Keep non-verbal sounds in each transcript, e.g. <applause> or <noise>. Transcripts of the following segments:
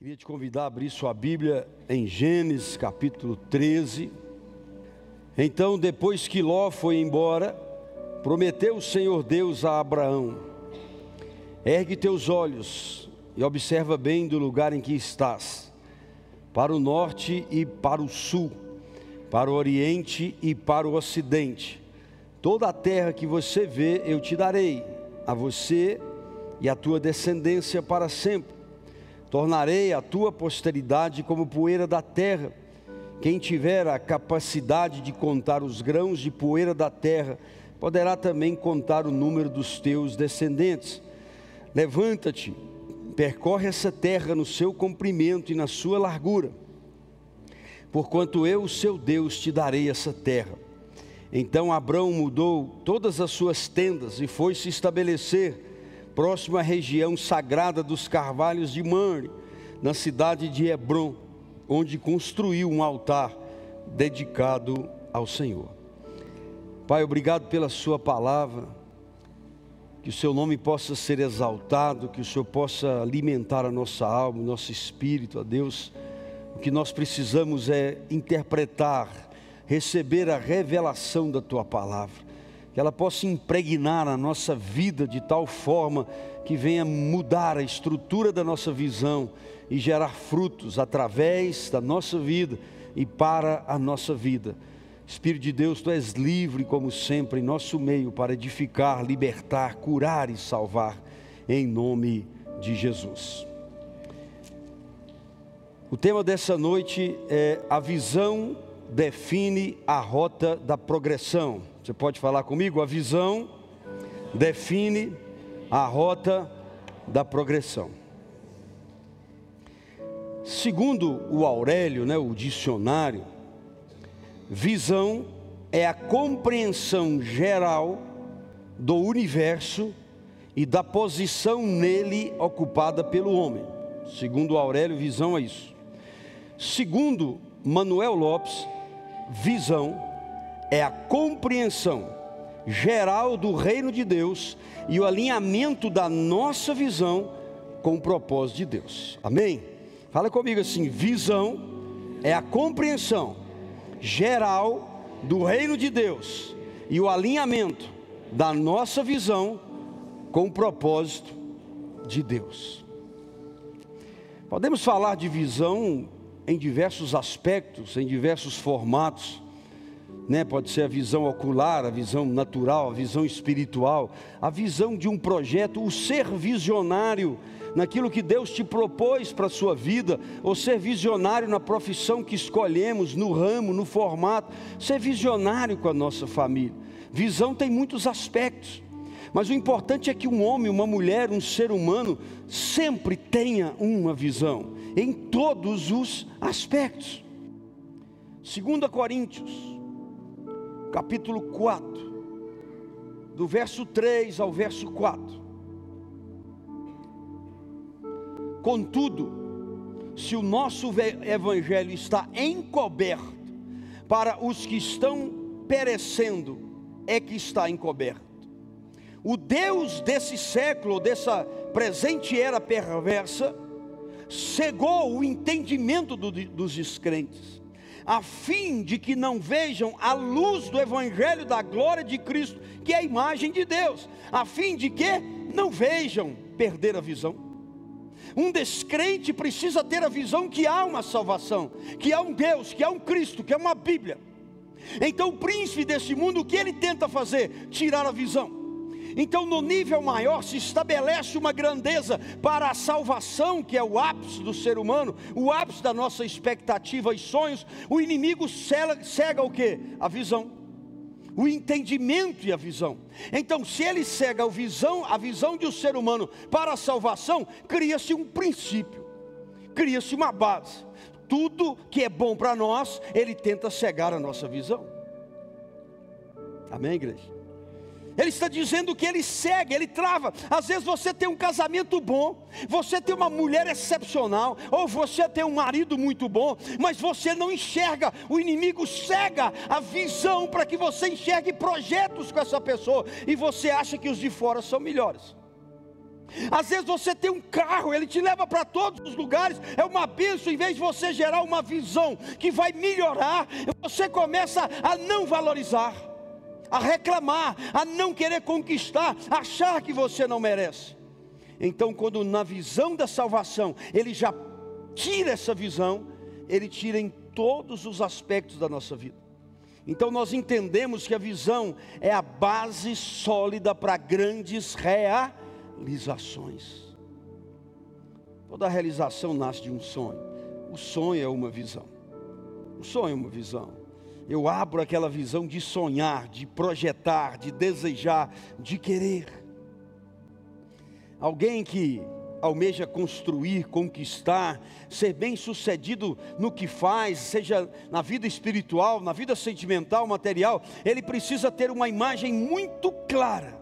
Queria te convidar a abrir sua Bíblia em Gênesis capítulo 13. Então, depois que Ló foi embora, prometeu o Senhor Deus a Abraão: Ergue teus olhos e observa bem do lugar em que estás, para o norte e para o sul, para o oriente e para o ocidente. Toda a terra que você vê, eu te darei, a você e a tua descendência para sempre Tornarei a tua posteridade como poeira da terra. Quem tiver a capacidade de contar os grãos de poeira da terra, poderá também contar o número dos teus descendentes. Levanta-te, percorre essa terra no seu comprimento e na sua largura, porquanto eu, seu Deus, te darei essa terra. Então Abraão mudou todas as suas tendas e foi se estabelecer próximo à região sagrada dos carvalhos de Manre, na cidade de Hebron, onde construiu um altar dedicado ao Senhor. Pai, obrigado pela Sua palavra, que o Seu nome possa ser exaltado, que o Senhor possa alimentar a nossa alma, o nosso espírito, a Deus. O que nós precisamos é interpretar, receber a revelação da Tua palavra que ela possa impregnar a nossa vida de tal forma que venha mudar a estrutura da nossa visão e gerar frutos através da nossa vida e para a nossa vida. Espírito de Deus, tu és livre como sempre em nosso meio para edificar, libertar, curar e salvar em nome de Jesus. O tema dessa noite é a visão define a rota da progressão. Você pode falar comigo? A visão define a rota da progressão. Segundo o Aurélio, né, o dicionário, visão é a compreensão geral do universo e da posição nele ocupada pelo homem. Segundo Aurélio, visão é isso. Segundo Manuel Lopes, visão é a compreensão geral do reino de Deus e o alinhamento da nossa visão com o propósito de Deus. Amém? Fala comigo assim: visão é a compreensão geral do reino de Deus e o alinhamento da nossa visão com o propósito de Deus. Podemos falar de visão em diversos aspectos, em diversos formatos né? pode ser a visão ocular, a visão natural, a visão espiritual, a visão de um projeto, o ser visionário naquilo que Deus te propôs para a sua vida, ou ser visionário na profissão que escolhemos, no ramo, no formato, ser visionário com a nossa família. Visão tem muitos aspectos. Mas o importante é que um homem, uma mulher, um ser humano sempre tenha uma visão em todos os aspectos. 2 Coríntios capítulo 4, do verso 3 ao verso 4. Contudo, se o nosso evangelho está encoberto para os que estão perecendo, é que está encoberto. O Deus desse século, dessa presente era perversa, cegou o entendimento do, dos descrentes a fim de que não vejam a luz do Evangelho da glória de Cristo, que é a imagem de Deus, a fim de que não vejam perder a visão. Um descrente precisa ter a visão que há uma salvação, que há um Deus, que há um Cristo, que há uma Bíblia. Então, o príncipe desse mundo, o que ele tenta fazer? Tirar a visão. Então, no nível maior, se estabelece uma grandeza para a salvação, que é o ápice do ser humano, o ápice da nossa expectativa e sonhos. O inimigo cega, o que? A visão, o entendimento e a visão. Então, se ele cega a visão, a visão de um ser humano para a salvação, cria-se um princípio, cria-se uma base. Tudo que é bom para nós, ele tenta cegar a nossa visão. Amém, igreja? Ele está dizendo que ele segue, ele trava. Às vezes você tem um casamento bom, você tem uma mulher excepcional, ou você tem um marido muito bom, mas você não enxerga. O inimigo cega a visão para que você enxergue projetos com essa pessoa e você acha que os de fora são melhores. Às vezes você tem um carro, ele te leva para todos os lugares, é uma bênção, em vez de você gerar uma visão que vai melhorar, você começa a não valorizar, a reclamar, a não querer conquistar, a achar que você não merece. Então, quando na visão da salvação, ele já tira essa visão, ele tira em todos os aspectos da nossa vida. Então nós entendemos que a visão é a base sólida para grandes realizações. Toda realização nasce de um sonho. O sonho é uma visão. O sonho é uma visão. Eu abro aquela visão de sonhar, de projetar, de desejar, de querer. Alguém que almeja construir, conquistar, ser bem sucedido no que faz, seja na vida espiritual, na vida sentimental, material, ele precisa ter uma imagem muito clara.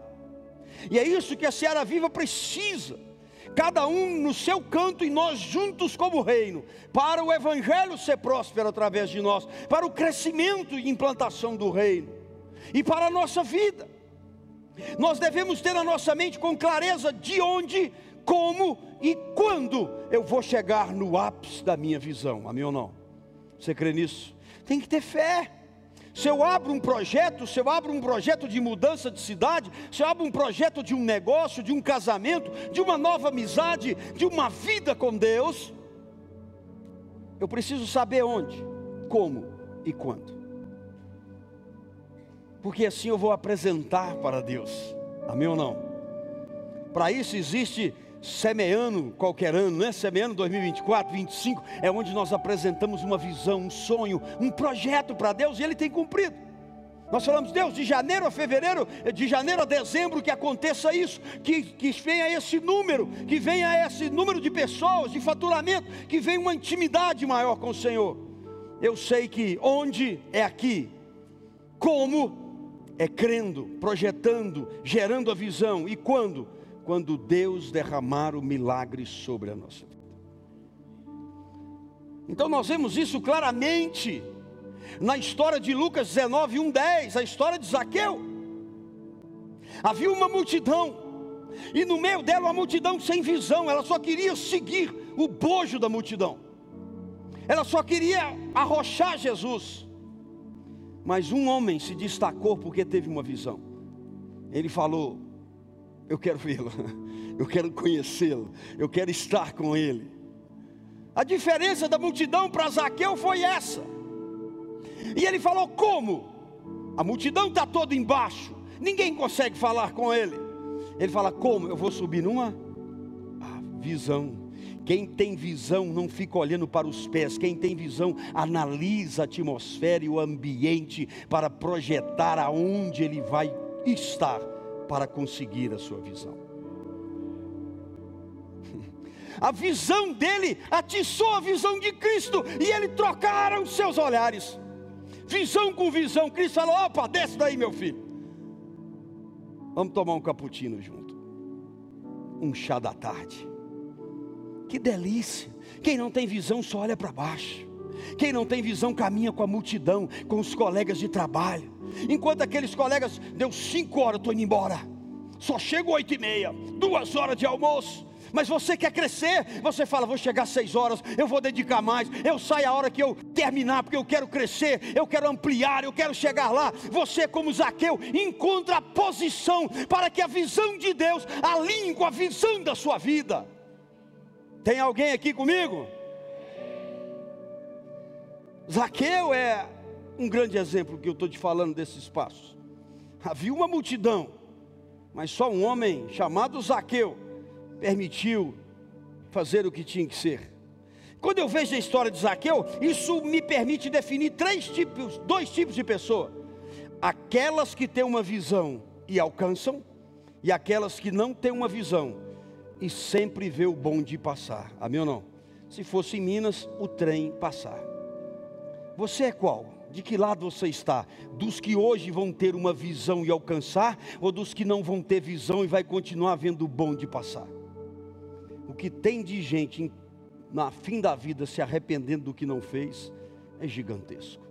E é isso que a Seara Viva precisa. Cada um no seu canto e nós juntos como reino, para o evangelho ser próspero através de nós, para o crescimento e implantação do reino e para a nossa vida. Nós devemos ter a nossa mente com clareza de onde como e quando eu vou chegar no ápice da minha visão. Amém ou não? Você crê nisso? Tem que ter fé. Se eu abro um projeto, se eu abro um projeto de mudança de cidade, se eu abro um projeto de um negócio, de um casamento, de uma nova amizade, de uma vida com Deus, eu preciso saber onde, como e quando. Porque assim eu vou apresentar para Deus. Amém ou não? Para isso existe semeando qualquer ano, né? Semeando 2024, 25, é onde nós apresentamos uma visão, um sonho, um projeto para Deus e Ele tem cumprido. Nós falamos, Deus, de janeiro a fevereiro, de janeiro a dezembro, que aconteça isso, que, que venha esse número, que venha esse número de pessoas, de faturamento, que venha uma intimidade maior com o Senhor. Eu sei que onde é aqui, como é crendo, projetando, gerando a visão, e quando quando Deus derramar o milagre sobre a nossa vida. Então nós vemos isso claramente na história de Lucas 19, 1, 10, a história de Zaqueu. Havia uma multidão, e no meio dela uma multidão sem visão, ela só queria seguir o bojo da multidão, ela só queria arrochar Jesus. Mas um homem se destacou porque teve uma visão. Ele falou: eu quero vê-lo, eu quero conhecê-lo, eu quero estar com ele. A diferença da multidão para Zaqueu foi essa. E ele falou: Como? A multidão está toda embaixo, ninguém consegue falar com ele. Ele fala: Como? Eu vou subir numa ah, visão. Quem tem visão não fica olhando para os pés, quem tem visão analisa a atmosfera e o ambiente para projetar aonde ele vai estar para conseguir a sua visão. <laughs> A visão dele atiçou a visão de Cristo e ele trocaram seus olhares. Visão com visão. Cristo falou: opa, desce daí, meu filho. Vamos tomar um cappuccino junto. Um chá da tarde. Que delícia. Quem não tem visão só olha para baixo. Quem não tem visão caminha com a multidão, com os colegas de trabalho. Enquanto aqueles colegas, deu cinco horas, estou indo embora. Só chego oito e meia, duas horas de almoço. Mas você quer crescer, você fala, vou chegar às seis horas, eu vou dedicar mais, eu saio a hora que eu terminar, porque eu quero crescer, eu quero ampliar, eu quero chegar lá. Você, como Zaqueu, encontra a posição para que a visão de Deus alinhe com a visão da sua vida. Tem alguém aqui comigo? Zaqueu é um grande exemplo que eu estou te falando desses passos. Havia uma multidão, mas só um homem chamado Zaqueu permitiu fazer o que tinha que ser. Quando eu vejo a história de Zaqueu, isso me permite definir três tipos, dois tipos de pessoa: aquelas que têm uma visão e alcançam, e aquelas que não têm uma visão e sempre vê o bonde passar. Amém ou não? Se fosse em Minas, o trem passar. Você é qual? De que lado você está? Dos que hoje vão ter uma visão e alcançar, ou dos que não vão ter visão e vai continuar vendo o bonde passar? O que tem de gente na fim da vida se arrependendo do que não fez é gigantesco.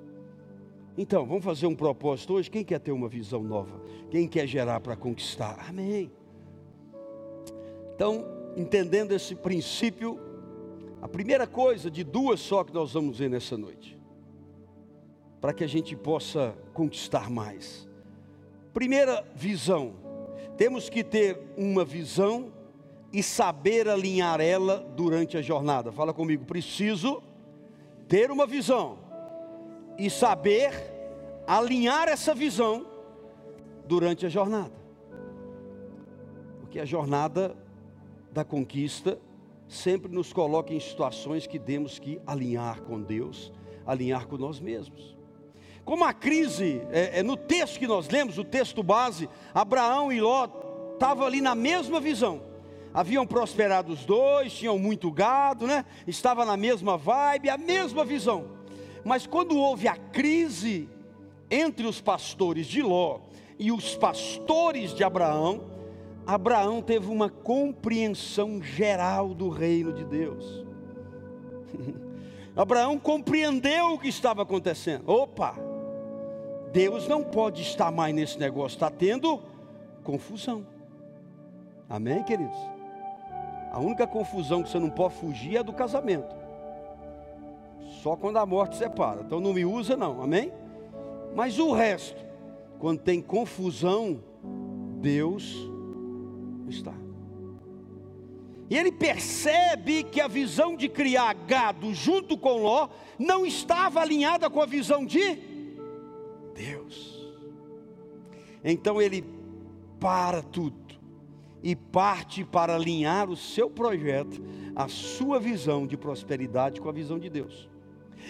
Então, vamos fazer um propósito hoje. Quem quer ter uma visão nova? Quem quer gerar para conquistar? Amém. Então, entendendo esse princípio, a primeira coisa de duas só que nós vamos ver nessa noite, para que a gente possa conquistar mais. Primeira visão, temos que ter uma visão e saber alinhar ela durante a jornada. Fala comigo, preciso ter uma visão e saber alinhar essa visão durante a jornada. Porque a jornada da conquista sempre nos coloca em situações que temos que alinhar com Deus, alinhar com nós mesmos. Como a crise, é, é no texto que nós lemos, o texto base, Abraão e Ló estavam ali na mesma visão. Haviam prosperado os dois, tinham muito gado, né? Estava na mesma vibe, a mesma visão. Mas quando houve a crise entre os pastores de Ló e os pastores de Abraão, Abraão teve uma compreensão geral do reino de Deus. <laughs> Abraão compreendeu o que estava acontecendo. Opa, Deus não pode estar mais nesse negócio, está tendo confusão. Amém, queridos? A única confusão que você não pode fugir é do casamento. Só quando a morte separa. Então não me usa, não, amém? Mas o resto, quando tem confusão, Deus está. E ele percebe que a visão de criar gado junto com Ló não estava alinhada com a visão de Deus. Então ele para tudo e parte para alinhar o seu projeto, a sua visão de prosperidade com a visão de Deus.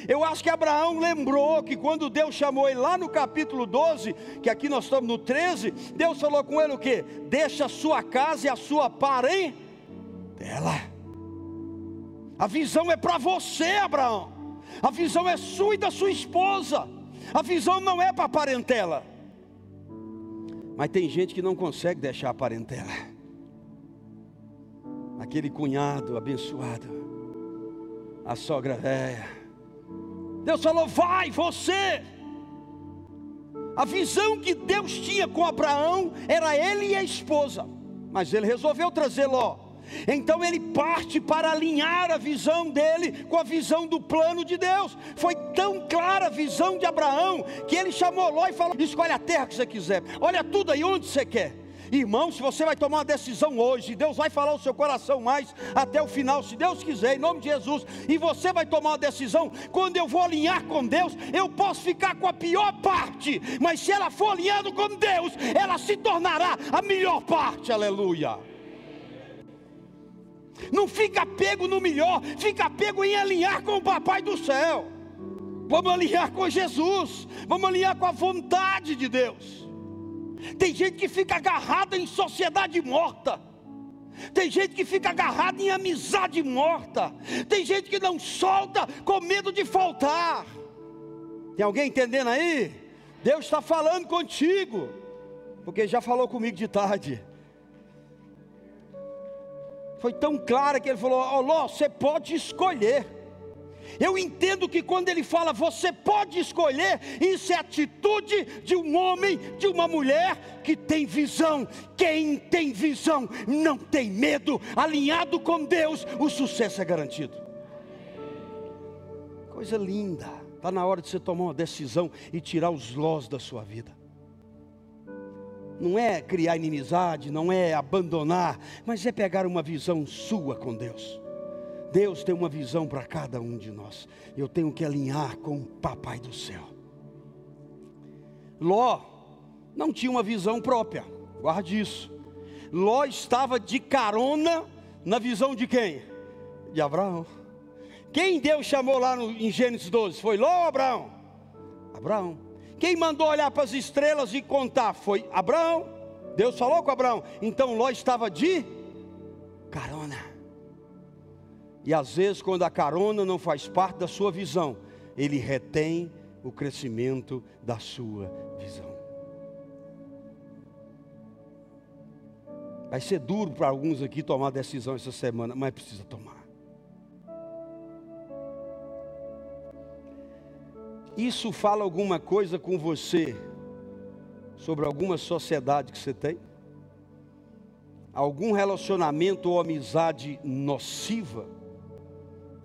Eu acho que Abraão lembrou que quando Deus chamou ele lá no capítulo 12, que aqui nós estamos no 13, Deus falou com ele o que? Deixa a sua casa e a sua parentela. A visão é para você, Abraão. A visão é sua e da sua esposa. A visão não é para a parentela. Mas tem gente que não consegue deixar a parentela. Aquele cunhado abençoado, a sogra velha. Deus falou: vai, você. A visão que Deus tinha com Abraão era ele e a esposa, mas ele resolveu trazer Ló. Então ele parte para alinhar a visão dele com a visão do plano de Deus. Foi tão clara a visão de Abraão que ele chamou Ló e falou: escolhe a terra que você quiser, olha tudo aí onde você quer. Irmão, se você vai tomar uma decisão hoje, Deus vai falar o seu coração mais até o final, se Deus quiser, em nome de Jesus, e você vai tomar uma decisão, quando eu vou alinhar com Deus, eu posso ficar com a pior parte, mas se ela for alinhando com Deus, ela se tornará a melhor parte, aleluia. Não fica pego no melhor, fica pego em alinhar com o Papai do céu. Vamos alinhar com Jesus, vamos alinhar com a vontade de Deus. Tem gente que fica agarrada em sociedade morta. Tem gente que fica agarrada em amizade morta. Tem gente que não solta com medo de faltar. Tem alguém entendendo aí? Deus está falando contigo, porque já falou comigo de tarde. Foi tão clara que ele falou: Ó, oh, Ló, você pode escolher. Eu entendo que quando ele fala você pode escolher, isso é atitude de um homem, de uma mulher que tem visão. Quem tem visão não tem medo. Alinhado com Deus, o sucesso é garantido. Coisa linda. Está na hora de você tomar uma decisão e tirar os lós da sua vida não é criar inimizade, não é abandonar, mas é pegar uma visão sua com Deus. Deus tem uma visão para cada um de nós. Eu tenho que alinhar com o Papai do céu. Ló não tinha uma visão própria, guarde isso. Ló estava de carona na visão de quem? De Abraão. Quem Deus chamou lá no, em Gênesis 12? Foi Ló ou Abraão? Abraão. Quem mandou olhar para as estrelas e contar foi Abraão. Deus falou com Abraão. Então Ló estava de carona. E às vezes, quando a carona não faz parte da sua visão, ele retém o crescimento da sua visão. Vai ser duro para alguns aqui tomar decisão essa semana, mas precisa tomar. Isso fala alguma coisa com você sobre alguma sociedade que você tem? algum relacionamento ou amizade nociva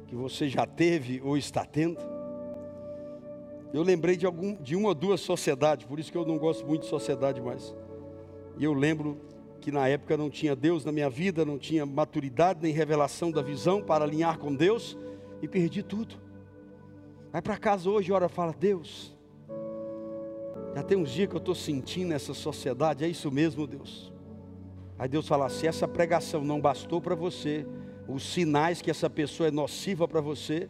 que você já teve ou está tendo? Eu lembrei de, algum, de uma ou duas sociedades, por isso que eu não gosto muito de sociedade mais. E eu lembro que na época não tinha Deus na minha vida, não tinha maturidade nem revelação da visão para alinhar com Deus e perdi tudo. Vai para casa hoje, ora, fala, Deus, já tem uns dias que eu estou sentindo essa sociedade, é isso mesmo, Deus. Aí Deus fala: se essa pregação não bastou para você, os sinais que essa pessoa é nociva para você,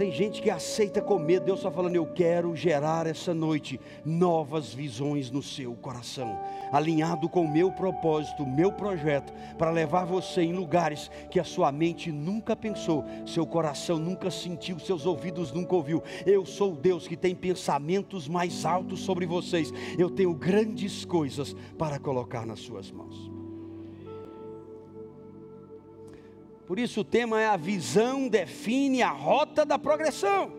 tem gente que aceita com medo. Deus está falando: Eu quero gerar essa noite novas visões no seu coração, alinhado com o meu propósito, meu projeto, para levar você em lugares que a sua mente nunca pensou, seu coração nunca sentiu, seus ouvidos nunca ouviu. Eu sou Deus que tem pensamentos mais altos sobre vocês. Eu tenho grandes coisas para colocar nas suas mãos. Por isso o tema é a visão define a rota da progressão.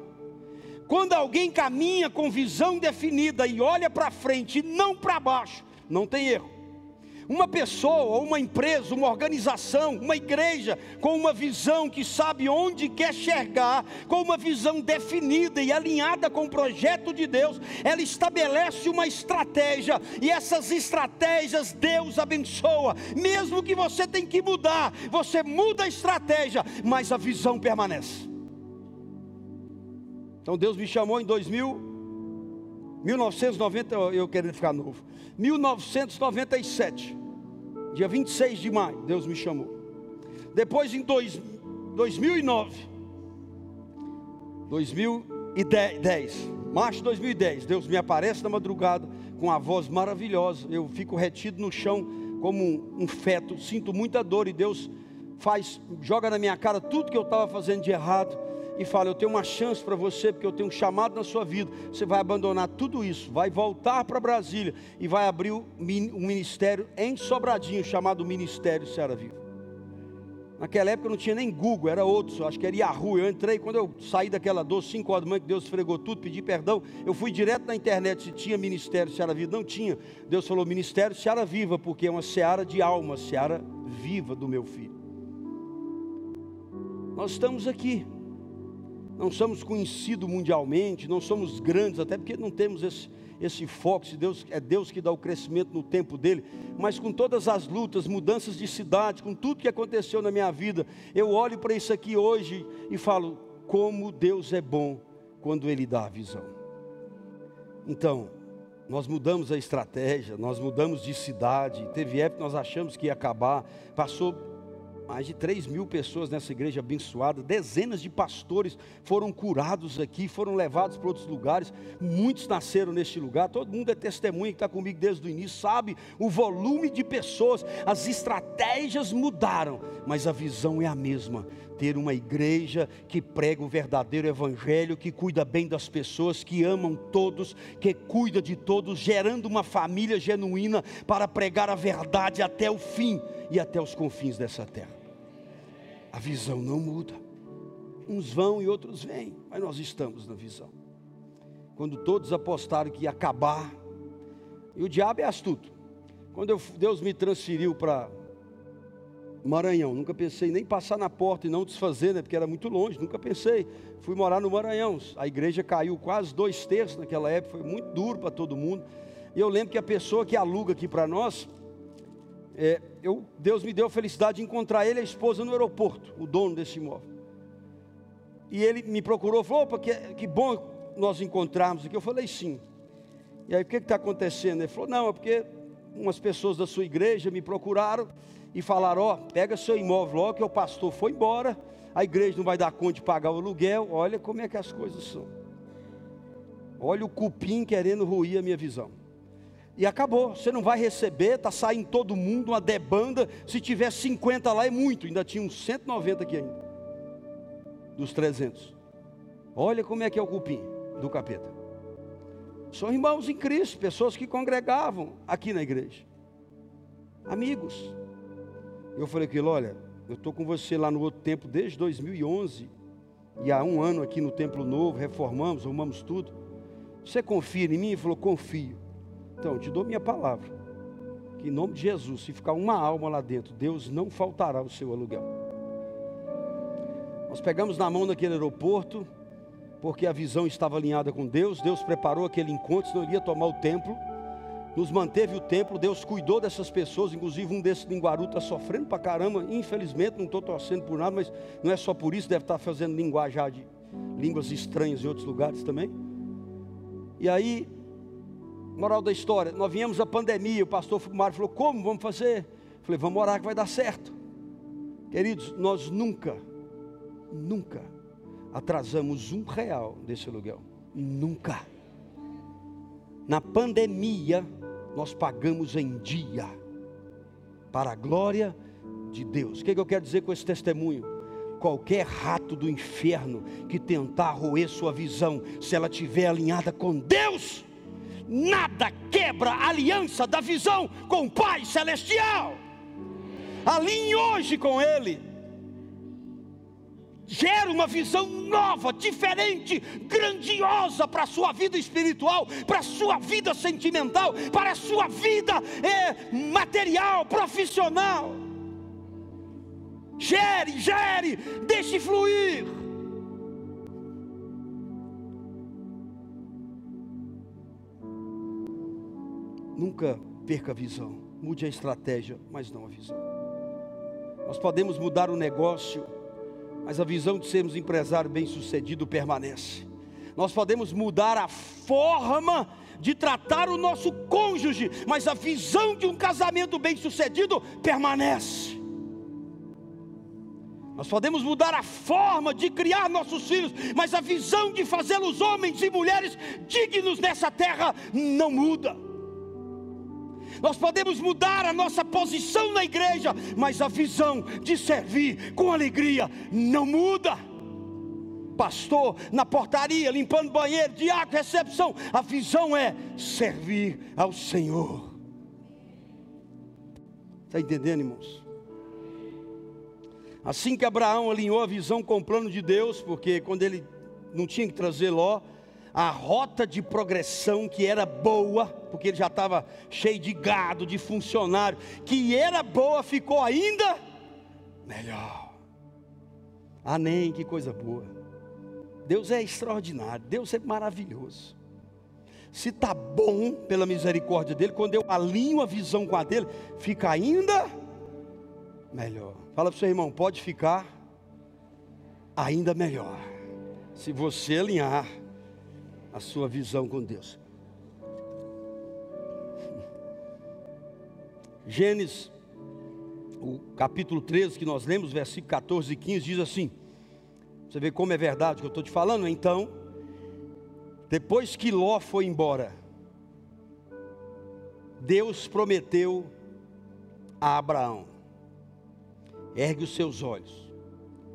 Quando alguém caminha com visão definida e olha para frente e não para baixo, não tem erro. Uma pessoa, uma empresa, uma organização, uma igreja com uma visão que sabe onde quer chegar, com uma visão definida e alinhada com o projeto de Deus, ela estabelece uma estratégia e essas estratégias Deus abençoa. Mesmo que você tenha que mudar, você muda a estratégia, mas a visão permanece. Então Deus me chamou em 2000 1990, eu querendo ficar novo. 1997 dia 26 de maio, Deus me chamou. Depois em dois, 2009, 2010, março de 2010, Deus me aparece na madrugada com a voz maravilhosa. Eu fico retido no chão como um, um feto, sinto muita dor e Deus faz, joga na minha cara tudo que eu estava fazendo de errado e fala: Eu tenho uma chance para você, porque eu tenho um chamado na sua vida. Você vai abandonar tudo isso, vai voltar para Brasília e vai abrir um ministério em Sobradinho, chamado Ministério Serra Viva. Naquela época não tinha nem Google, era outro, acho que era Yahoo. Eu entrei, quando eu saí daquela dor, cinco horas da manhã, que Deus esfregou tudo, pedi perdão. Eu fui direto na internet se tinha Ministério Seara Viva. Não tinha. Deus falou Ministério Seara Viva, porque é uma seara de alma, seara viva do meu filho. Nós estamos aqui não somos conhecidos mundialmente, não somos grandes, até porque não temos esse, esse foco, se Deus, é Deus que dá o crescimento no tempo dele, mas com todas as lutas, mudanças de cidade, com tudo que aconteceu na minha vida, eu olho para isso aqui hoje e falo, como Deus é bom quando Ele dá a visão. Então, nós mudamos a estratégia, nós mudamos de cidade, teve época que nós achamos que ia acabar, passou mais de 3 mil pessoas nessa igreja abençoada, dezenas de pastores foram curados aqui, foram levados para outros lugares, muitos nasceram neste lugar, todo mundo é testemunha que está comigo desde o início, sabe o volume de pessoas, as estratégias mudaram, mas a visão é a mesma. Ter uma igreja que prega o verdadeiro evangelho, que cuida bem das pessoas, que amam todos, que cuida de todos, gerando uma família genuína para pregar a verdade até o fim e até os confins dessa terra a visão não muda. Uns vão e outros vêm, mas nós estamos na visão. Quando todos apostaram que ia acabar, e o diabo é astuto. Quando eu, Deus me transferiu para Maranhão, nunca pensei nem passar na porta e não desfazer, né, porque era muito longe, nunca pensei. Fui morar no Maranhão, a igreja caiu quase dois terços naquela época, foi muito duro para todo mundo. E eu lembro que a pessoa que aluga aqui para nós, é, eu, Deus me deu a felicidade de encontrar ele e a esposa no aeroporto, o dono desse imóvel. E ele me procurou, falou: opa, que, que bom nós encontrarmos aqui. Eu falei: sim. E aí, o que está acontecendo? Ele falou: não, é porque umas pessoas da sua igreja me procuraram e falaram: ó, oh, pega seu imóvel logo, que o pastor foi embora, a igreja não vai dar conta de pagar o aluguel. Olha como é que as coisas são. Olha o cupim querendo ruir a minha visão e acabou. Você não vai receber, está saindo todo mundo, uma debanda. Se tiver 50 lá é muito, ainda tinha uns 190 aqui ainda, dos 300. Olha como é que é o cupim do capeta. São irmãos em Cristo, pessoas que congregavam aqui na igreja, amigos. Eu falei aquilo, olha, eu estou com você lá no outro tempo desde 2011, e há um ano aqui no Templo Novo, reformamos, arrumamos tudo. Você confia em mim? Ele falou, confio. Então, te dou minha palavra. que em nome de Jesus, se ficar uma alma lá dentro, Deus não faltará o seu aluguel. Nós pegamos na mão naquele aeroporto, porque a visão estava alinhada com Deus, Deus preparou aquele encontro, senão ele ia tomar o templo, nos manteve o templo, Deus cuidou dessas pessoas, inclusive um desses Guaru está sofrendo para caramba, infelizmente, não estou torcendo por nada, mas não é só por isso, deve estar fazendo linguajar de línguas estranhas em outros lugares também. E aí, moral da história, nós viemos a pandemia, o pastor Mário falou, como vamos fazer? Eu falei, vamos orar que vai dar certo. Queridos, nós nunca, nunca atrasamos um real desse aluguel. Nunca. Na pandemia, nós pagamos em dia, para a glória de Deus. O que, é que eu quero dizer com esse testemunho? Qualquer rato do inferno que tentar roer sua visão, se ela estiver alinhada com Deus, nada quebra a aliança da visão com o Pai Celestial. Alinhe hoje com Ele gera uma visão nova, diferente, grandiosa para a sua vida espiritual, para a sua vida sentimental, para a sua vida é, material, profissional. Gere, gere, deixe fluir. Nunca perca a visão, mude a estratégia, mas não a visão. Nós podemos mudar o negócio mas a visão de sermos empresário bem-sucedido permanece. Nós podemos mudar a forma de tratar o nosso cônjuge, mas a visão de um casamento bem-sucedido permanece. Nós podemos mudar a forma de criar nossos filhos, mas a visão de fazê-los homens e mulheres dignos nessa terra não muda. Nós podemos mudar a nossa posição na igreja, mas a visão de servir com alegria não muda. Pastor na portaria, limpando banheiro, diácono, recepção, a visão é servir ao Senhor. Está entendendo, irmãos? Assim que Abraão alinhou a visão com o plano de Deus, porque quando ele não tinha que trazer Ló, a rota de progressão que era boa, porque ele já estava cheio de gado, de funcionário, que era boa, ficou ainda melhor. Amém, que coisa boa. Deus é extraordinário, Deus é maravilhoso. Se está bom pela misericórdia dele, quando eu alinho a visão com a dele, fica ainda melhor. Fala para o seu irmão, pode ficar ainda melhor. Se você alinhar a sua visão com Deus. Gênesis, o capítulo 13 que nós lemos, versículo 14 e 15, diz assim: Você vê como é verdade o que eu estou te falando? Então, depois que Ló foi embora, Deus prometeu a Abraão: ergue os seus olhos,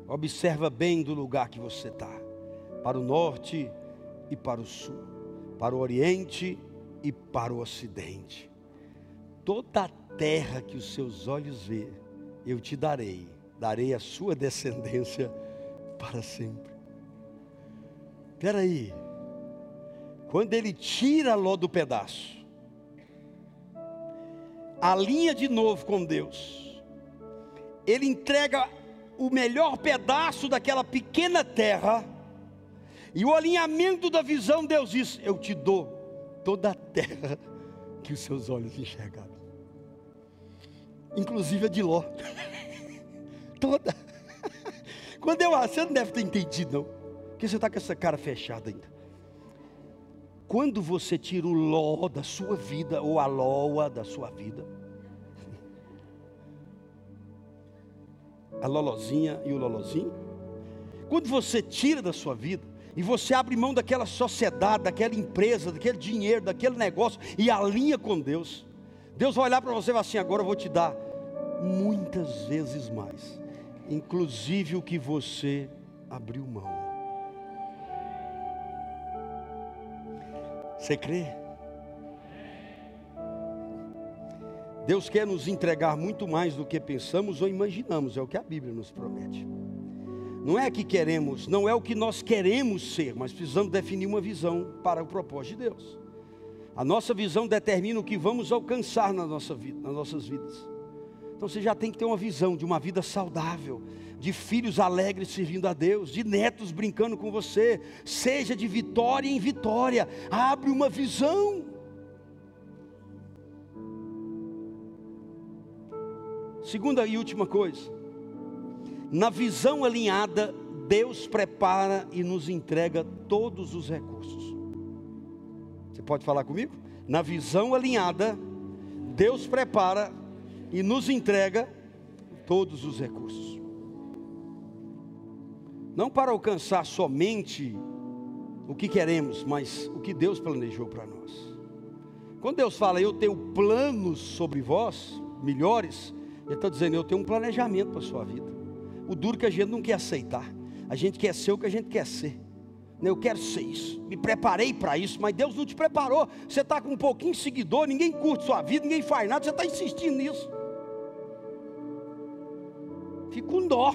observa bem do lugar que você está, para o norte, e para o sul, para o oriente e para o ocidente. Toda a terra que os seus olhos vê, eu te darei, darei a sua <laughs> descendência para sempre. Espera aí, quando ele tira Ló do pedaço, alinha de novo com Deus, ele entrega o melhor pedaço daquela pequena terra e o alinhamento da visão, Deus diz: Eu te dou toda a terra que os seus olhos enxergaram, inclusive a de Ló, <laughs> toda. <laughs> Quando eu você não deve ter entendido, não, porque você está com essa cara fechada ainda. Quando você tira o Ló da sua vida, ou a Loa da sua vida, <laughs> a Lolozinha e o Lolozinho, quando você tira da sua vida, e você abre mão daquela sociedade, daquela empresa, daquele dinheiro, daquele negócio e alinha com Deus, Deus vai olhar para você e vai assim: agora eu vou te dar muitas vezes mais, inclusive o que você abriu mão. Você crê? Deus quer nos entregar muito mais do que pensamos ou imaginamos, é o que a Bíblia nos promete. Não é que queremos, não é o que nós queremos ser, mas precisamos definir uma visão para o propósito de Deus. A nossa visão determina o que vamos alcançar na nossa vida, nas nossas vidas. Então você já tem que ter uma visão de uma vida saudável, de filhos alegres servindo a Deus, de netos brincando com você, seja de vitória em vitória, abre uma visão. Segunda e última coisa, na visão alinhada, Deus prepara e nos entrega todos os recursos. Você pode falar comigo? Na visão alinhada, Deus prepara e nos entrega todos os recursos. Não para alcançar somente o que queremos, mas o que Deus planejou para nós. Quando Deus fala, eu tenho planos sobre vós, melhores, Ele está dizendo, eu tenho um planejamento para a sua vida. O duro que a gente não quer aceitar, a gente quer ser o que a gente quer ser. Eu quero ser isso, me preparei para isso, mas Deus não te preparou. Você está com um pouquinho de seguidor, ninguém curte sua vida, ninguém faz nada, você está insistindo nisso. Fico com dó.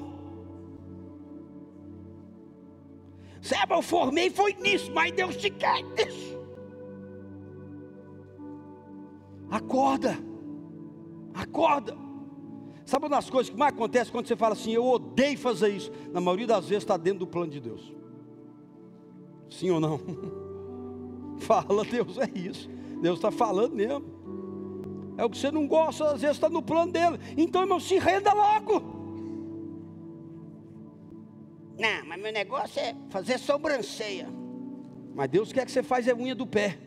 Sabe, eu formei foi nisso, mas Deus te quer nisso. Acorda, acorda. Sabe uma das coisas que mais acontece quando você fala assim, eu odeio fazer isso? Na maioria das vezes está dentro do plano de Deus. Sim ou não? <laughs> Fala, Deus, é isso. Deus está falando mesmo. É o que você não gosta, às vezes está no plano dele. Então, irmão, se renda logo. Não, mas meu negócio é fazer sobrancelha. Mas Deus quer que você faça a unha do pé.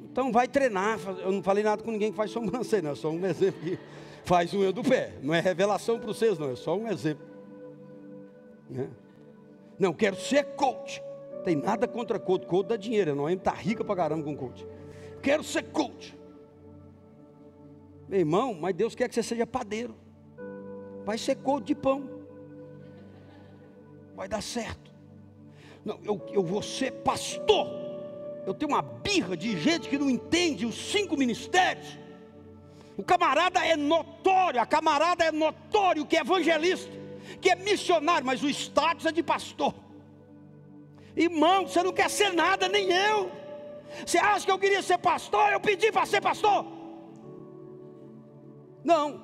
Então vai treinar. Eu não falei nada com ninguém que faz sobrancelha, não. É só um <laughs> exemplo que faz unha do pé. Não é revelação para vocês, não. É só um exemplo. Né? Não, quero ser coach. Tem nada contra coach. Coach dá dinheiro. Não está rica para caramba com coach. Quero ser coach. Meu irmão, mas Deus quer que você seja padeiro. Vai ser coach de pão. Vai dar certo. Não, eu, eu vou ser pastor. Eu tenho uma birra de gente que não entende os cinco ministérios. O camarada é notório, a camarada é notório que é evangelista, que é missionário, mas o status é de pastor. Irmão, você não quer ser nada, nem eu. Você acha que eu queria ser pastor? Eu pedi para ser pastor. Não,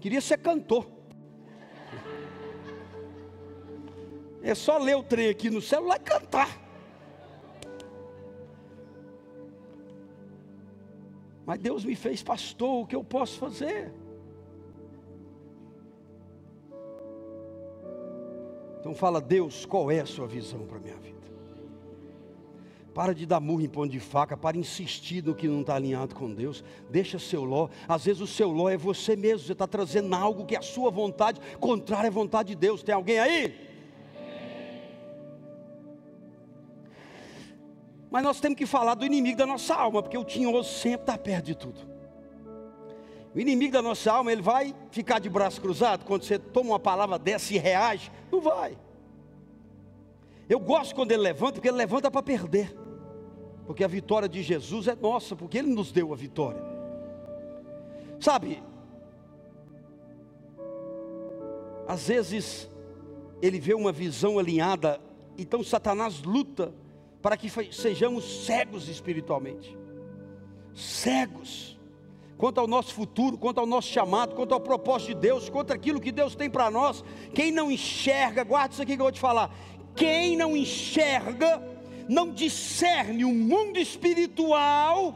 queria ser cantor. É só ler o trem aqui no celular e cantar. Mas Deus me fez pastor, o que eu posso fazer? Então fala, Deus, qual é a sua visão para a minha vida? Para de dar murro em ponto de faca, para insistir no que não está alinhado com Deus. Deixa seu ló. Às vezes o seu ló é você mesmo. Você está trazendo algo que é a sua vontade, contrária à vontade de Deus. Tem alguém aí? Mas nós temos que falar do inimigo da nossa alma, porque o tinhoso sempre está perto de tudo. O inimigo da nossa alma, ele vai ficar de braço cruzado quando você toma uma palavra dessa e reage? Não vai. Eu gosto quando ele levanta, porque ele levanta para perder. Porque a vitória de Jesus é nossa, porque ele nos deu a vitória. Sabe? Às vezes ele vê uma visão alinhada, então Satanás luta para que sejamos cegos espiritualmente. Cegos quanto ao nosso futuro, quanto ao nosso chamado, quanto ao propósito de Deus, quanto aquilo que Deus tem para nós. Quem não enxerga, guarda isso aqui que eu vou te falar. Quem não enxerga, não discerne o mundo espiritual,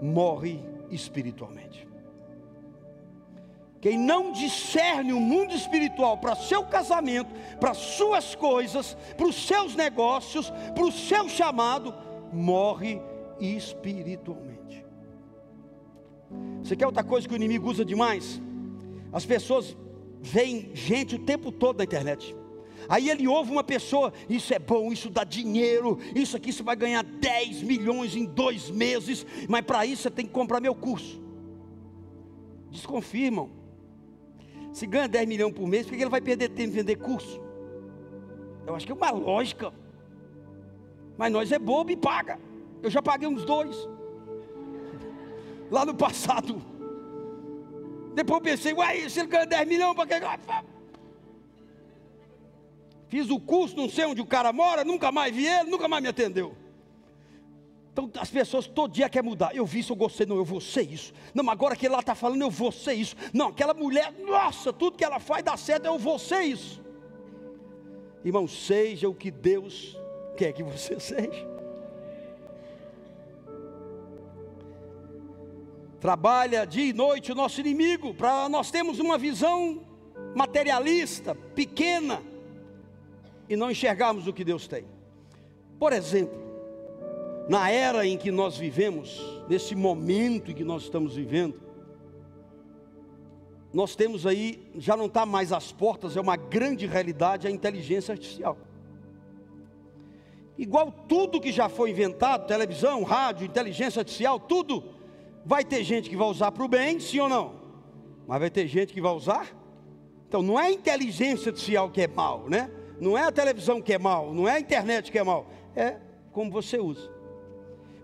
morre espiritualmente. Quem não discerne o mundo espiritual para seu casamento, para suas coisas, para os seus negócios, para o seu chamado, morre espiritualmente. Você quer outra coisa que o inimigo usa demais? As pessoas veem gente o tempo todo na internet. Aí ele ouve uma pessoa, isso é bom, isso dá dinheiro, isso aqui você vai ganhar 10 milhões em dois meses, mas para isso você tem que comprar meu curso. Desconfirmam. Se ganha 10 milhões por mês, por que ele vai perder tempo em vender curso? Eu acho que é uma lógica. Mas nós é bobo e paga. Eu já paguei uns dois. Lá no passado. Depois eu pensei, uai, se ele ganha 10 milhões, para que. Fiz o curso, não sei onde o cara mora, nunca mais vi ele, nunca mais me atendeu. Então as pessoas todo dia querem mudar. Eu vi isso, eu gostei, não, eu vou ser isso. Não, agora que lá está falando, eu vou ser isso. Não, aquela mulher, nossa, tudo que ela faz dá certo, eu vou ser isso. Irmão, seja o que Deus quer que você <laughs> seja. Trabalha dia e noite o nosso inimigo, para nós termos uma visão materialista, pequena, e não enxergarmos o que Deus tem. Por exemplo, na era em que nós vivemos, nesse momento em que nós estamos vivendo, nós temos aí, já não está mais às portas, é uma grande realidade a inteligência artificial. Igual tudo que já foi inventado, televisão, rádio, inteligência artificial, tudo, vai ter gente que vai usar para o bem, sim ou não? Mas vai ter gente que vai usar. Então não é a inteligência artificial que é mal, né? Não é a televisão que é mal, não é a internet que é mal, é como você usa.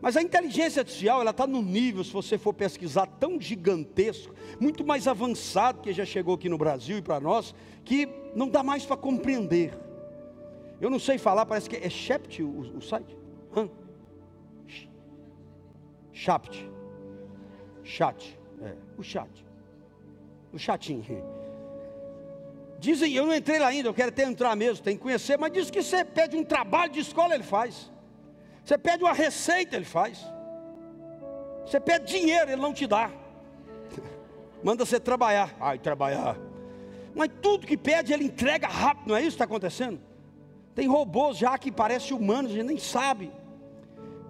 Mas a inteligência artificial, ela está no nível, se você for pesquisar, tão gigantesco, muito mais avançado que já chegou aqui no Brasil e para nós, que não dá mais para compreender. Eu não sei falar, parece que é Shept o, o site? Hã? Shapt. Chat. É, o chat. O chatinho. Dizem, eu não entrei lá ainda, eu quero até entrar mesmo, tem que conhecer, mas diz que você pede um trabalho de escola, ele faz. Você pede uma receita, ele faz. Você pede dinheiro, ele não te dá. Manda você trabalhar. Ai, trabalhar. Mas tudo que pede, ele entrega rápido, não é isso que está acontecendo? Tem robôs já que parecem humanos, a gente nem sabe.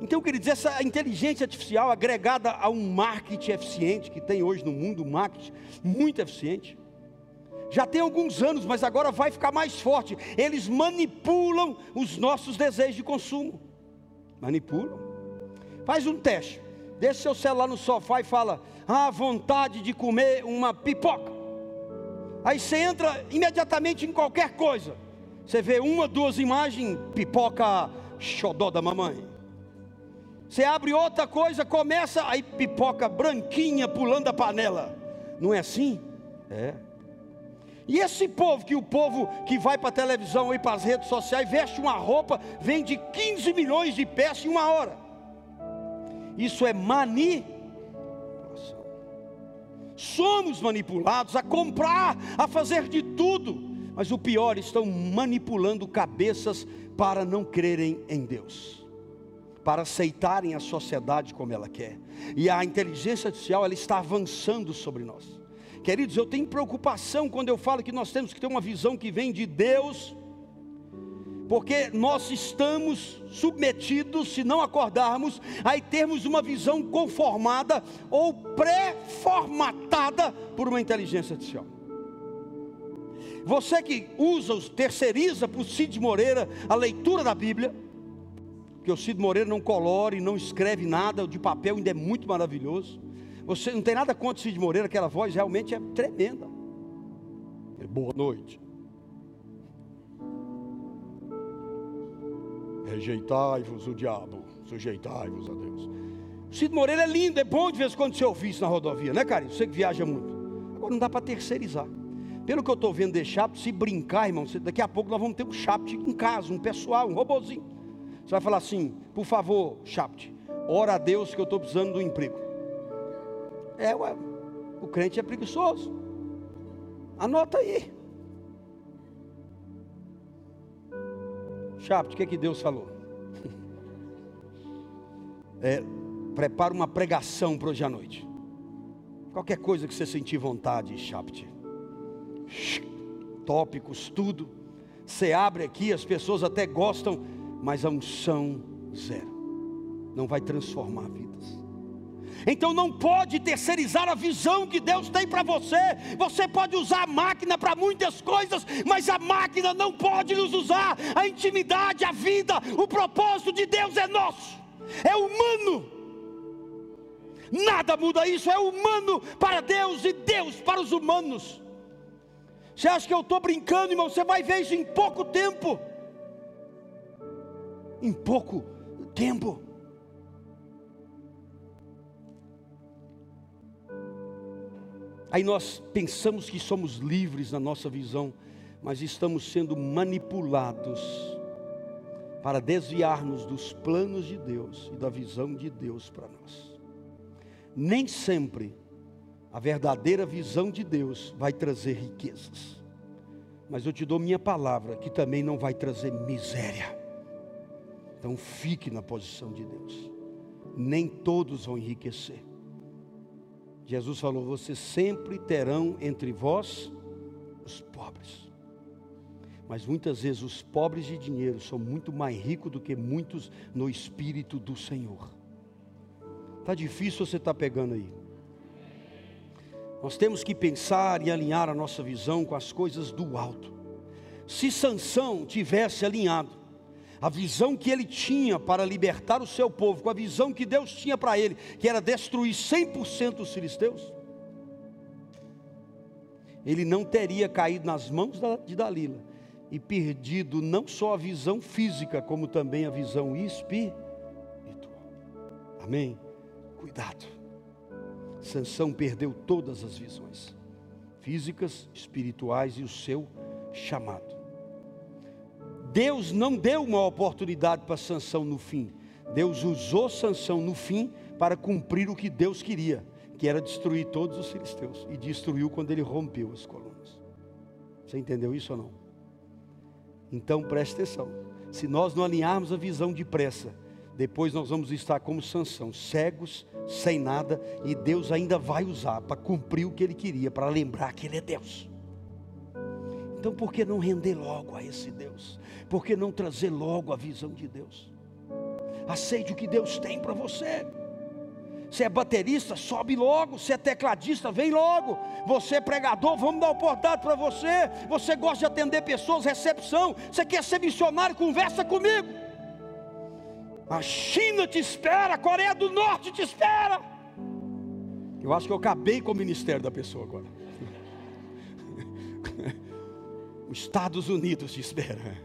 Então, queridos, essa inteligência artificial agregada a um marketing eficiente, que tem hoje no mundo, um marketing muito eficiente, já tem alguns anos, mas agora vai ficar mais forte. Eles manipulam os nossos desejos de consumo manipulam. Faz um teste. Deixa seu celular no sofá e fala: Ah, vontade de comer uma pipoca. Aí você entra imediatamente em qualquer coisa. Você vê uma, duas imagens, pipoca xodó da mamãe. Você abre outra coisa, começa, aí pipoca branquinha pulando a panela. Não é assim? É. E esse povo, que o povo que vai para a televisão e para as redes sociais, veste uma roupa, vende 15 milhões de peças em uma hora. Isso é manipulação. Somos manipulados a comprar, a fazer de tudo. Mas o pior, estão manipulando cabeças para não crerem em Deus. Para aceitarem a sociedade como ela quer. E a inteligência artificial, ela está avançando sobre nós. Queridos, eu tenho preocupação quando eu falo que nós temos que ter uma visão que vem de Deus, porque nós estamos submetidos, se não acordarmos, a termos uma visão conformada ou pré-formatada por uma inteligência artificial. Você que usa, terceiriza para o Cid Moreira a leitura da Bíblia, que o Cid Moreira não colore, não escreve nada, de papel ainda é muito maravilhoso. Você não tem nada contra o Cid Moreira, aquela voz realmente é tremenda. Boa noite. Rejeitai-vos o diabo, sujeitai-vos a Deus. O Cid Moreira é lindo, é bom de vez em quando você ouvir isso na rodovia, né, carinho? Você que viaja muito. Agora não dá para terceirizar. Pelo que eu estou vendo de se brincar, irmão, daqui a pouco nós vamos ter um chapt em casa, um pessoal, um robozinho. Você vai falar assim, por favor, chapt, ora a Deus que eu estou precisando do emprego. É, ué, o crente é preguiçoso. Anota aí. Chapt, o que, é que Deus falou? <laughs> É, prepara uma pregação para hoje à noite. Qualquer coisa que você sentir vontade, Chapt. Tópicos, tudo. Você abre aqui, as pessoas até gostam, mas a unção zero. Não vai transformar vidas. Então não pode terceirizar a visão que Deus tem para você. Você pode usar a máquina para muitas coisas, mas a máquina não pode nos usar. A intimidade, a vida, o propósito de Deus é nosso, é humano. Nada muda isso, é humano para Deus e Deus para os humanos. Você acha que eu estou brincando, irmão? Você vai ver isso em pouco tempo. Em pouco tempo. Aí nós pensamos que somos livres na nossa visão, mas estamos sendo manipulados para desviar-nos dos planos de Deus e da visão de Deus para nós. Nem sempre a verdadeira visão de Deus vai trazer riquezas, mas eu te dou minha palavra que também não vai trazer miséria. Então fique na posição de Deus. Nem todos vão enriquecer. Jesus falou: Vocês sempre terão entre vós os pobres. Mas muitas vezes os pobres de dinheiro são muito mais ricos do que muitos no espírito do Senhor. Está difícil você estar tá pegando aí. Nós temos que pensar e alinhar a nossa visão com as coisas do alto. Se Sansão tivesse alinhado a visão que ele tinha para libertar o seu povo, com a visão que Deus tinha para ele, que era destruir 100% dos filisteus, ele não teria caído nas mãos de Dalila e perdido não só a visão física, como também a visão espiritual. Amém? Cuidado. Sansão perdeu todas as visões físicas, espirituais e o seu chamado. Deus não deu uma oportunidade para Sansão no fim. Deus usou Sansão no fim para cumprir o que Deus queria, que era destruir todos os filisteus e destruiu quando ele rompeu as colunas. Você entendeu isso ou não? Então preste atenção. Se nós não alinharmos a visão depressa, depois nós vamos estar como Sansão, cegos, sem nada, e Deus ainda vai usar para cumprir o que ele queria, para lembrar que ele é Deus. Então por que não render logo a esse Deus? Por que não trazer logo a visão de Deus? Aceite o que Deus tem para você. Você é baterista, sobe logo. Você é tecladista, vem logo. Você é pregador, vamos dar oportunidade para você. Você gosta de atender pessoas, recepção. Você quer ser missionário, conversa comigo. A China te espera, a Coreia do Norte te espera. Eu acho que eu acabei com o ministério da pessoa agora. Os Estados Unidos te espera.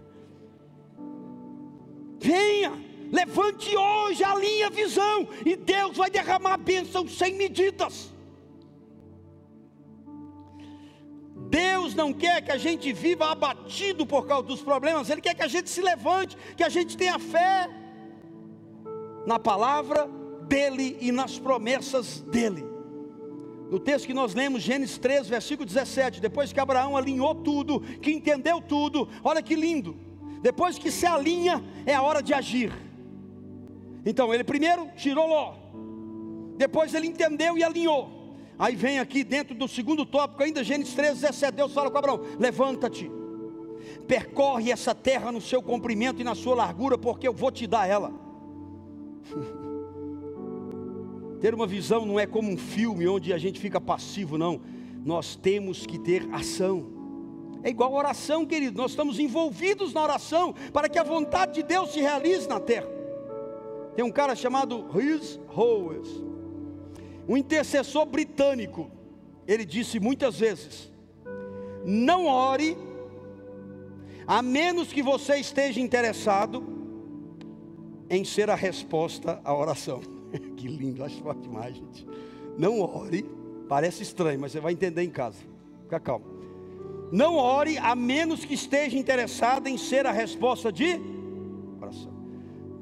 Venha. Levante hoje, a visão, e Deus vai derramar bênção sem medidas. Deus não quer que a gente viva abatido por causa dos problemas, Ele quer que a gente se levante, que a gente tenha fé na palavra dEle e nas promessas dEle. No texto que nós lemos, Gênesis 3, versículo 17, depois que Abraão alinhou tudo, que entendeu tudo, olha que lindo, depois que se alinha, é a hora de agir. Então ele primeiro tirou Ló, depois ele entendeu e alinhou. Aí vem aqui dentro do segundo tópico, ainda Gênesis 13, 17, Deus fala com Abraão: levanta-te, percorre essa terra no seu comprimento e na sua largura, porque eu vou te dar ela. <laughs> ter uma visão não é como um filme onde a gente fica passivo, não. Nós temos que ter ação. É igual oração, querido. Nós estamos envolvidos na oração para que a vontade de Deus se realize na terra. Tem um cara chamado Rhys Howes, um intercessor britânico. Ele disse muitas vezes: Não ore, a menos que você esteja interessado em ser a resposta à oração. <laughs> que lindo, acho forte demais, gente. Não ore, parece estranho, mas você vai entender em casa. Fica calmo. Não ore a menos que esteja interessado em ser a resposta de oração.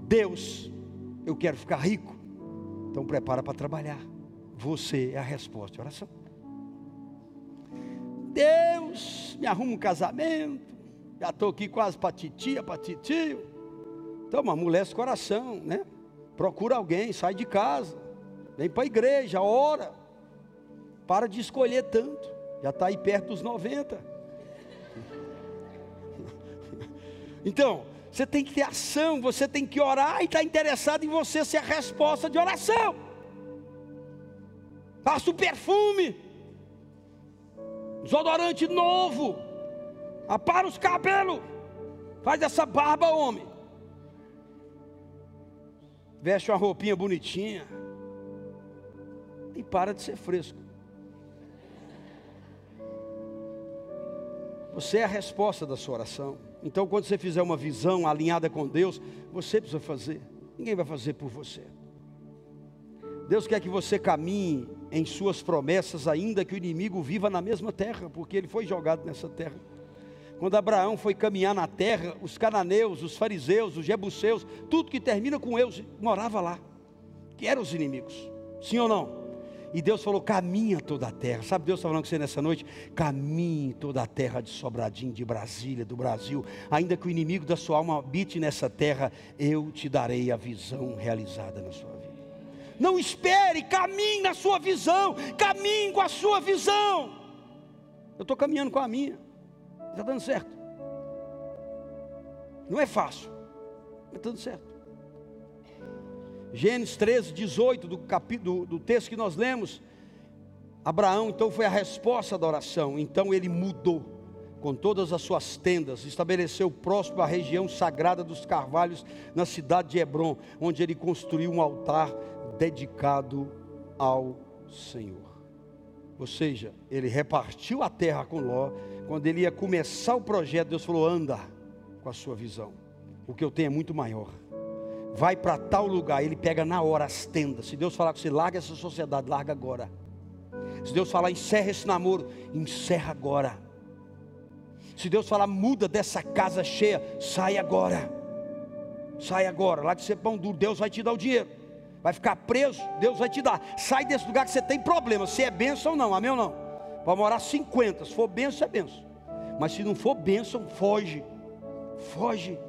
Deus eu quero ficar rico. Então prepara para trabalhar. Você é a resposta de oração. Deus, me arruma um casamento. Já estou aqui quase para titia, para titio. Então, uma mulher coração, né? Procura alguém, sai de casa. Vem para a igreja, ora. Para de escolher tanto. Já está aí perto dos 90. <laughs> Então, você tem que ter ação, você tem que orar e está interessado em você ser a resposta de oração. Passa o perfume, desodorante novo, apara os cabelos, faz essa barba, homem. Veste uma roupinha bonitinha e para de ser fresco. Você é a resposta da sua oração. Então, quando você fizer uma visão alinhada com Deus, você precisa fazer, ninguém vai fazer por você. Deus quer que você caminhe em suas promessas, ainda que o inimigo viva na mesma terra, porque ele foi jogado nessa terra. Quando Abraão foi caminhar na terra, os cananeus, os fariseus, os jebuseus, tudo que termina com eu, morava lá, que eram os inimigos. Sim ou não? E Deus falou: caminha toda a terra. Sabe, Deus está falando com você nessa noite? Caminhe toda a terra de Sobradinho, de Brasília, do Brasil. Ainda que o inimigo da sua alma habite nessa terra, eu te darei a visão realizada na sua vida. Não espere, caminhe na sua visão, caminhe com a sua visão. Eu estou caminhando com a minha, está dando certo. Não é fácil, mas está dando certo. Gênesis 13, 18, do, capítulo, do texto que nós lemos. Abraão, então, foi a resposta da oração. Então ele mudou com todas as suas tendas, estabeleceu próximo à região sagrada dos carvalhos, na cidade de Hebron, onde ele construiu um altar dedicado ao Senhor. Ou seja, ele repartiu a terra com Ló. Quando ele ia começar o projeto, Deus falou: anda com a sua visão. O que eu tenho é muito maior vai para tal lugar, ele pega na hora as tendas. Se Deus falar que você larga essa sociedade, larga agora. Se Deus falar encerra esse namoro, encerra agora. Se Deus falar muda dessa casa cheia, sai agora. Sai agora, lá de ser pão duro, Deus vai te dar o dinheiro. Vai ficar preso, Deus vai te dar. Sai desse lugar que você tem problema, se é bênção ou não, amém ou não? Pode morar 50, se for bênção, é bênção. Mas se não for bênção, foge. Foge.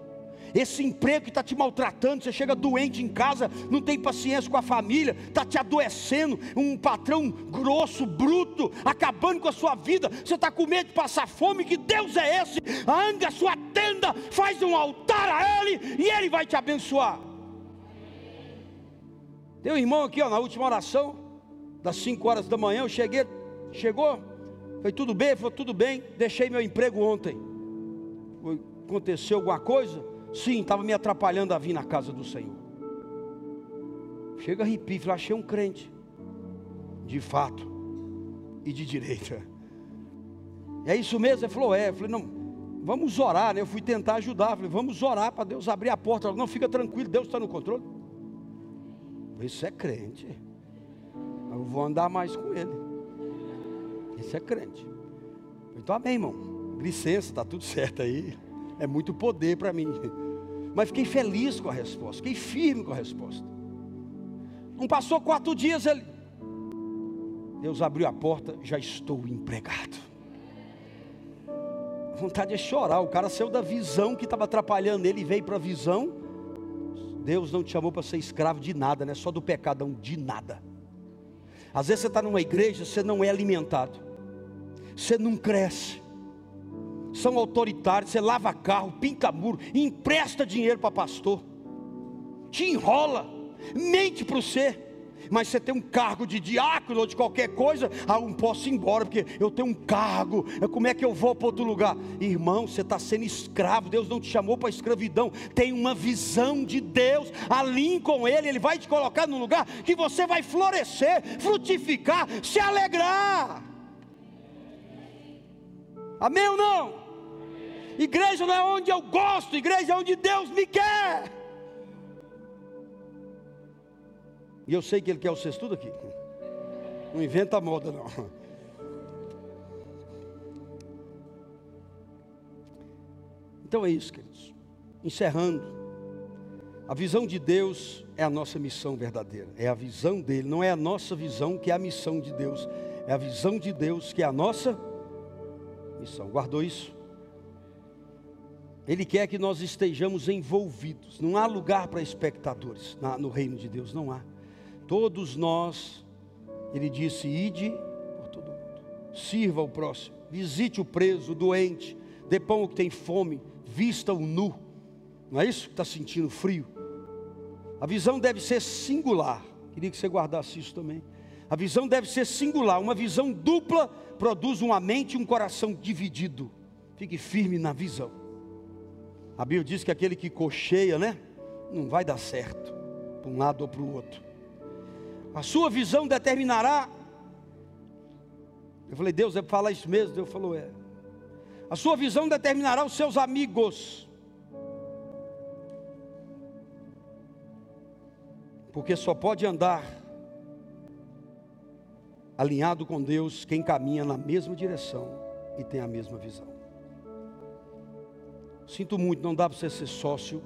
Esse emprego que está te maltratando, você chega doente em casa, não tem paciência com a família, está te adoecendo, um patrão grosso, bruto, acabando com a sua vida, você está com medo de passar fome, que Deus é esse? Ande a sua tenda, faz um altar a Ele e Ele vai te abençoar. Tem um irmão aqui, ó, na última oração, das 5 horas da manhã, eu cheguei, chegou, foi tudo bem, foi tudo bem, deixei meu emprego ontem. Aconteceu alguma coisa? Sim, estava me atrapalhando a vir na casa do Senhor. Chega a arrepio, falei, achei um crente. De fato. E de direita. É isso mesmo? Ele falou, é. Eu falei, não, vamos orar, né? Eu fui tentar ajudar. falei, vamos orar para Deus abrir a porta. Não, fica tranquilo, Deus está no controle. Isso é crente. Eu vou andar mais com ele. Isso é crente. Então, amém, irmão. Licença, está tudo certo aí é muito poder para mim. Mas fiquei feliz com a resposta, fiquei firme com a resposta. Não passou quatro dias, ele. Deus abriu a porta, já estou empregado. A vontade é chorar. O cara saiu da visão que estava atrapalhando ele e veio para a visão. Deus não te chamou para ser escravo de nada, né? Só do pecadão, de nada. Às vezes você está numa igreja, você não é alimentado, você não cresce. São autoritários, você lava carro, pinta muro, empresta dinheiro para pastor, te enrola, mente para você, mas você tem um cargo de diácono ou de qualquer coisa, ah, não posso ir embora, porque eu tenho um cargo, como é que eu vou para outro lugar? Irmão, você está sendo escravo, Deus não te chamou para escravidão, tem uma visão de Deus, alinhe com Ele, Ele vai te colocar no lugar que você vai florescer, frutificar, se alegrar. Amém ou não? Igreja não é onde eu gosto, igreja é onde Deus me quer. E eu sei que Ele quer vocês tudo aqui. Não inventa moda, não. Então é isso, queridos. Encerrando. A visão de Deus é a nossa missão verdadeira. É a visão dele, não é a nossa visão que é a missão de Deus. É a visão de Deus que é a nossa missão. Guardou isso? Ele quer que nós estejamos envolvidos. Não há lugar para espectadores no reino de Deus, não há. Todos nós, ele disse: ide por todo mundo, sirva o próximo, visite o preso, o doente, dê pão ao que tem fome, vista o nu. Não é isso que está sentindo frio? A visão deve ser singular. Queria que você guardasse isso também. A visão deve ser singular. Uma visão dupla produz uma mente e um coração dividido. Fique firme na visão. A Bíblia diz que aquele que cocheia, né? Não vai dar certo, para um lado ou para o outro. A sua visão determinará. Eu falei, Deus, é para falar isso mesmo? Deus falou, é. A sua visão determinará os seus amigos. Porque só pode andar alinhado com Deus quem caminha na mesma direção e tem a mesma visão. Sinto muito, não dá para você ser sócio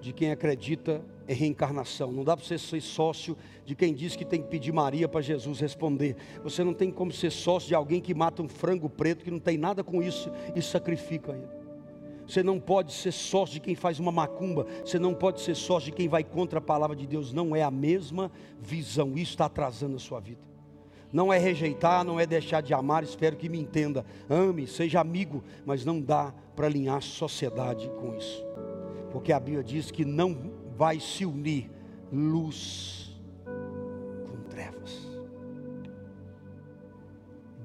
de quem acredita em reencarnação. Não dá para você ser sócio de quem diz que tem que pedir Maria para Jesus responder. Você não tem como ser sócio de alguém que mata um frango preto que não tem nada com isso e sacrifica ele. Você não pode ser sócio de quem faz uma macumba. Você não pode ser sócio de quem vai contra a palavra de Deus. Não é a mesma visão. Isso está atrasando a sua vida. Não é rejeitar, não é deixar de amar. Espero que me entenda. Ame, seja amigo, mas não dá para alinhar sociedade com isso. Porque a Bíblia diz que não vai se unir luz com trevas.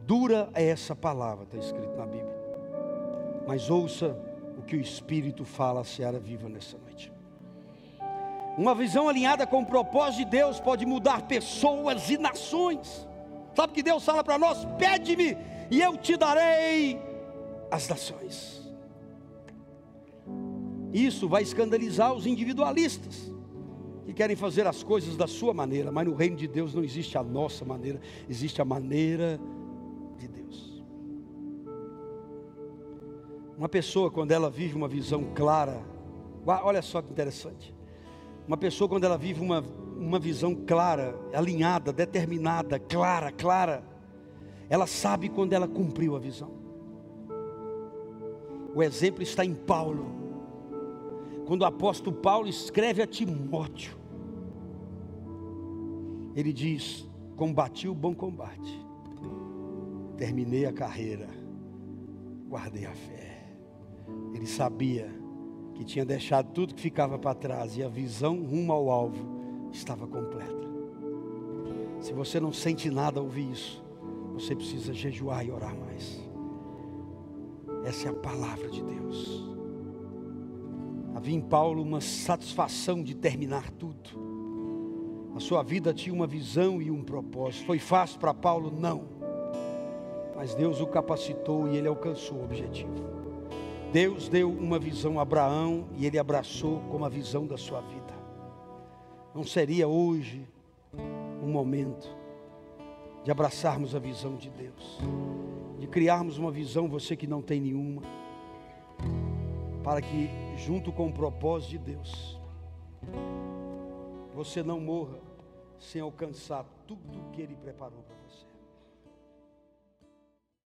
Dura é essa palavra, está escrito na Bíblia. Mas ouça o que o Espírito fala a Seara Viva nessa noite. Uma visão alinhada com o propósito de Deus pode mudar pessoas e nações. Sabe que Deus fala para nós? Pede-me e eu te darei as nações. Isso vai escandalizar os individualistas que querem fazer as coisas da sua maneira, mas no reino de Deus não existe a nossa maneira, existe a maneira de Deus. Uma pessoa, quando ela vive uma visão clara, olha só que interessante. Uma pessoa, quando ela vive uma, uma visão clara, alinhada, determinada, clara, clara, ela sabe quando ela cumpriu a visão. O exemplo está em Paulo quando o apóstolo Paulo escreve a Timóteo, ele diz: Combati o bom combate, terminei a carreira, guardei a fé. Ele sabia que tinha deixado tudo que ficava para trás e a visão rumo ao alvo estava completa. Se você não sente nada ao ouvir isso, você precisa jejuar e orar mais. Essa é a palavra de Deus. Havia em Paulo uma satisfação de terminar tudo. A sua vida tinha uma visão e um propósito. Foi fácil para Paulo? Não. Mas Deus o capacitou e ele alcançou o objetivo. Deus deu uma visão a Abraão e ele abraçou como a visão da sua vida. Não seria hoje um momento de abraçarmos a visão de Deus, de criarmos uma visão, você que não tem nenhuma para que, junto com o propósito de Deus, você não morra sem alcançar tudo que Ele preparou para.